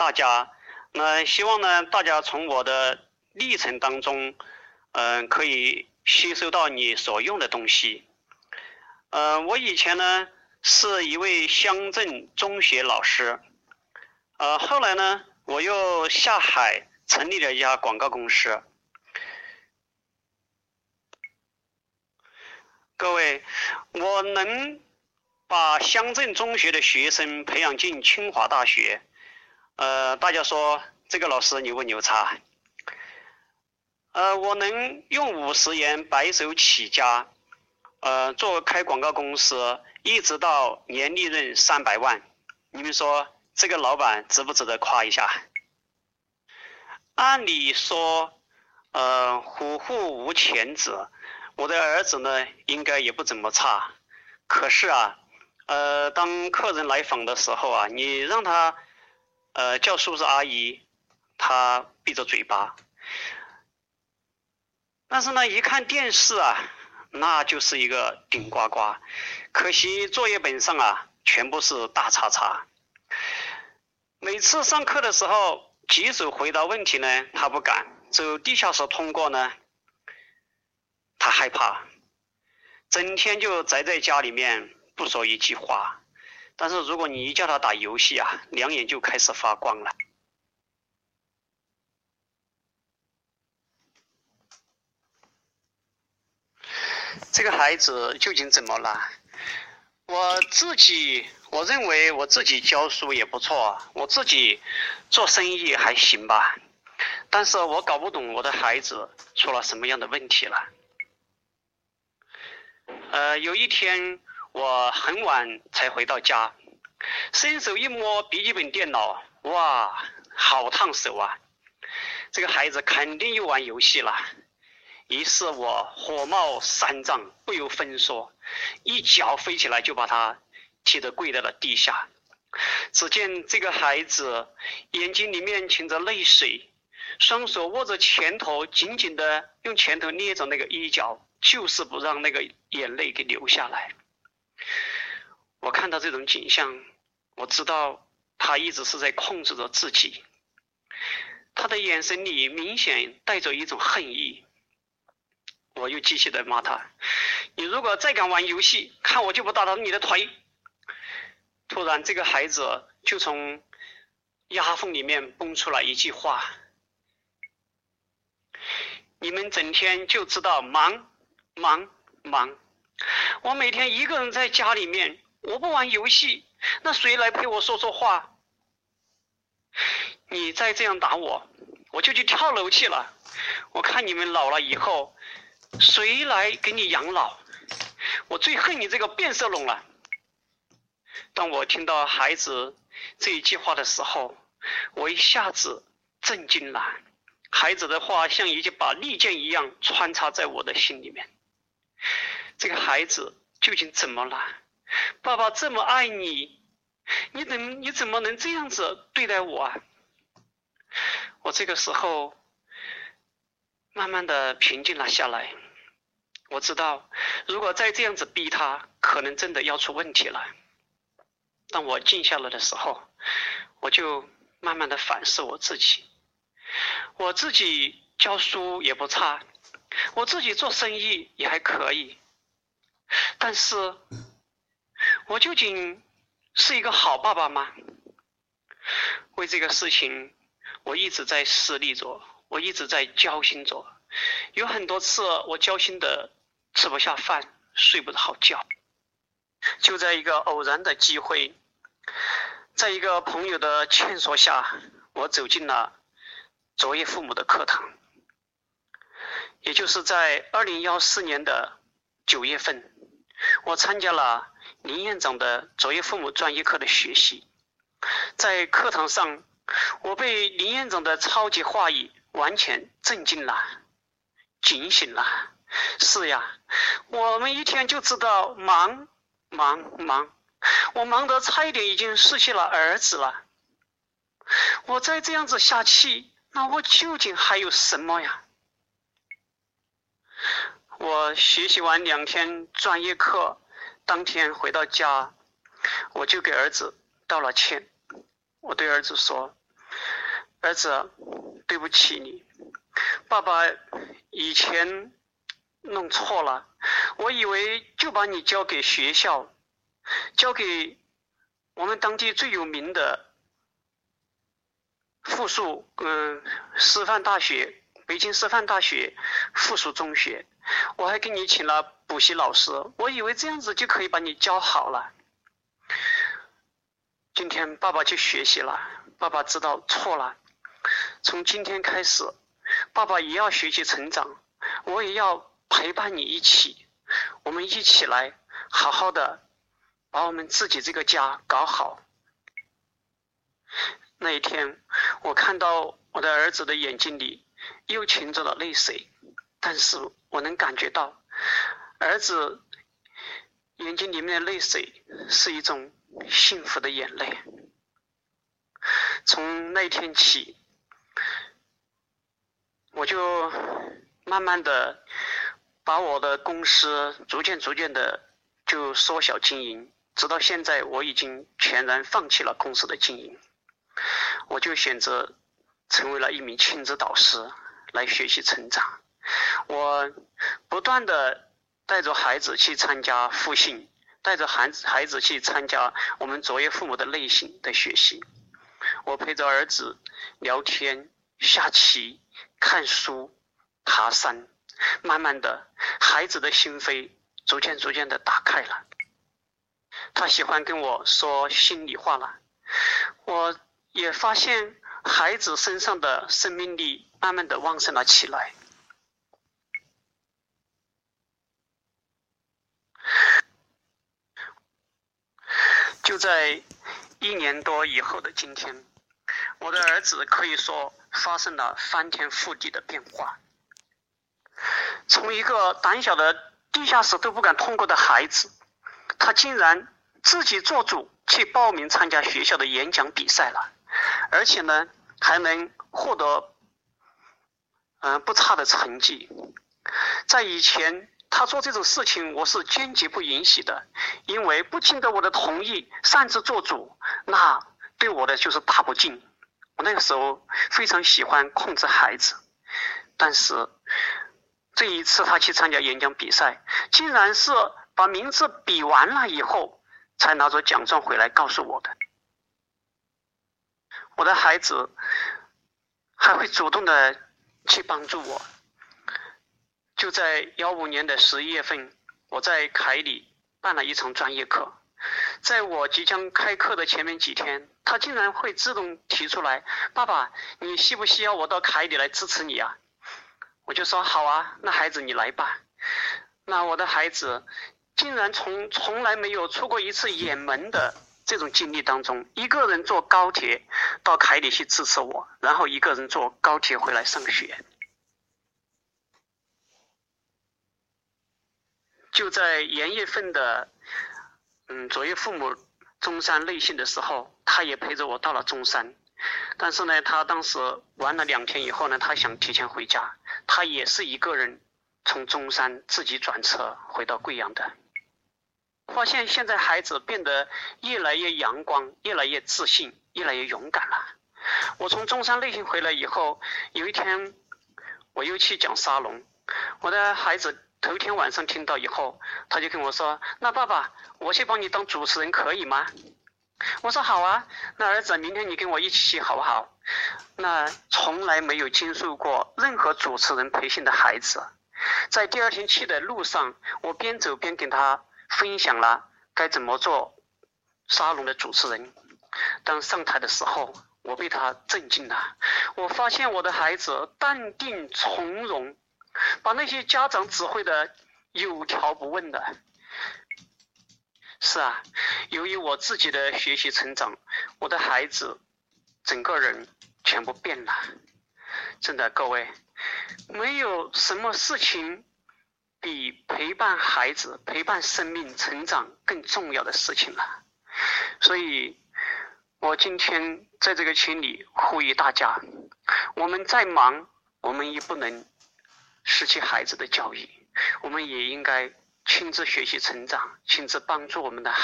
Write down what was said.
大家。那希望呢，大家从我的历程当中，嗯，可以吸收到你所用的东西。呃，我以前呢是一位乡镇中学老师，呃，后来呢我又下海成立了一家广告公司。各位，我能把乡镇中学的学生培养进清华大学。呃，大家说这个老师牛不牛叉？呃，我能用五十元白手起家，呃，做开广告公司，一直到年利润三百万，你们说这个老板值不值得夸一下？按理说，呃，虎父无犬子，我的儿子呢，应该也不怎么差。可是啊，呃，当客人来访的时候啊，你让他。呃，叫叔叔阿姨，他闭着嘴巴。但是呢，一看电视啊，那就是一个顶呱呱。可惜作业本上啊，全部是大叉叉。每次上课的时候，举手回答问题呢，他不敢；走地下室通过呢，他害怕。整天就宅在家里面，不说一句话。但是如果你一叫他打游戏啊，两眼就开始发光了。这个孩子究竟怎么了？我自己我认为我自己教书也不错，我自己做生意还行吧。但是我搞不懂我的孩子出了什么样的问题了。呃，有一天。我很晚才回到家，伸手一摸笔记本电脑，哇，好烫手啊！这个孩子肯定又玩游戏了。于是我火冒三丈，不由分说，一脚飞起来就把他踢得跪在了地下。只见这个孩子眼睛里面噙着泪水，双手握着拳头，紧紧的用拳头捏着那个衣角，就是不让那个眼泪给流下来。我看到这种景象，我知道他一直是在控制着自己。他的眼神里明显带着一种恨意。我又继续的骂他：“你如果再敢玩游戏，看我就不打断你的腿！”突然，这个孩子就从牙缝里面蹦出来一句话：“你们整天就知道忙，忙，忙。”我每天一个人在家里面，我不玩游戏，那谁来陪我说说话？你再这样打我，我就去跳楼去了。我看你们老了以后，谁来给你养老？我最恨你这个变色龙了。当我听到孩子这一句话的时候，我一下子震惊了。孩子的话像一把利剑一样穿插在我的心里面。这个孩子究竟怎么了？爸爸这么爱你，你怎你怎么能这样子对待我啊？我这个时候慢慢的平静了下来。我知道，如果再这样子逼他，可能真的要出问题了。当我静下来的时候，我就慢慢的反思我自己。我自己教书也不差，我自己做生意也还可以。但是，我究竟是一个好爸爸吗？为这个事情，我一直在思虑着，我一直在焦心着。有很多次，我焦心的吃不下饭，睡不好觉。就在一个偶然的机会，在一个朋友的劝说下，我走进了卓越父母的课堂。也就是在二零幺四年的九月份。我参加了林院长的卓越父母专业课的学习，在课堂上，我被林院长的超级话语完全震惊了，警醒了。是呀，我们一天就知道忙忙忙，我忙得差一点已经失去了儿子了。我再这样子下去，那我究竟还有什么呀？我学习完两天专业课，当天回到家，我就给儿子道了歉。我对儿子说：“儿子，对不起你，爸爸以前弄错了，我以为就把你交给学校，交给我们当地最有名的附属嗯师范大学，北京师范大学附属中学，我还给你请了补习老师，我以为这样子就可以把你教好了。今天爸爸去学习了，爸爸知道错了。从今天开始，爸爸也要学习成长，我也要陪伴你一起，我们一起来好好的把我们自己这个家搞好。那一天，我看到我的儿子的眼睛里又噙着了泪水，但是我能感觉到儿子眼睛里面的泪水是一种幸福的眼泪。从那天起。我就慢慢的把我的公司逐渐逐渐的就缩小经营，直到现在我已经全然放弃了公司的经营，我就选择成为了一名亲子导师来学习成长。我不断的带着孩子去参加复训，带着孩子孩子去参加我们卓越父母的内心的学习，我陪着儿子聊天、下棋。看书、爬山，慢慢的，孩子的心扉逐渐逐渐的打开了。他喜欢跟我说心里话了。我也发现孩子身上的生命力慢慢的旺盛了起来。就在一年多以后的今天，我的儿子可以说。发生了翻天覆地的变化，从一个胆小的地下室都不敢通过的孩子，他竟然自己做主去报名参加学校的演讲比赛了，而且呢还能获得嗯不差的成绩。在以前他做这种事情，我是坚决不允许的，因为不经得我的同意擅自做主，那对我的就是大不敬。我那个时候非常喜欢控制孩子，但是这一次他去参加演讲比赛，竟然是把名字比完了以后，才拿着奖状回来告诉我的。我的孩子还会主动的去帮助我。就在幺五年的十一月份，我在凯里办了一场专业课。在我即将开课的前面几天，他竟然会自动提出来：“爸爸，你需不需要我到凯里来支持你啊？”我就说：“好啊，那孩子你来吧。”那我的孩子竟然从从来没有出过一次远门的这种经历当中，一个人坐高铁到凯里去支持我，然后一个人坐高铁回来上学。就在元月份的。嗯，卓越父母中山内训的时候，他也陪着我到了中山。但是呢，他当时玩了两天以后呢，他想提前回家。他也是一个人从中山自己转车回到贵阳的。发现现在孩子变得越来越阳光，越来越自信，越来越勇敢了。我从中山内训回来以后，有一天我又去讲沙龙，我的孩子。头天晚上听到以后，他就跟我说：“那爸爸，我去帮你当主持人可以吗？”我说：“好啊，那儿子，明天你跟我一起去好不好？”那从来没有接受过任何主持人培训的孩子，在第二天去的路上，我边走边跟他分享了该怎么做沙龙的主持人。当上台的时候，我被他震惊了，我发现我的孩子淡定从容。把那些家长指挥的有条不紊的，是啊，由于我自己的学习成长，我的孩子整个人全部变了。真的，各位，没有什么事情比陪伴孩子、陪伴生命成长更重要的事情了。所以，我今天在这个群里呼吁大家：我们再忙，我们也不能。失去孩子的教育，我们也应该亲自学习成长，亲自帮助我们的孩。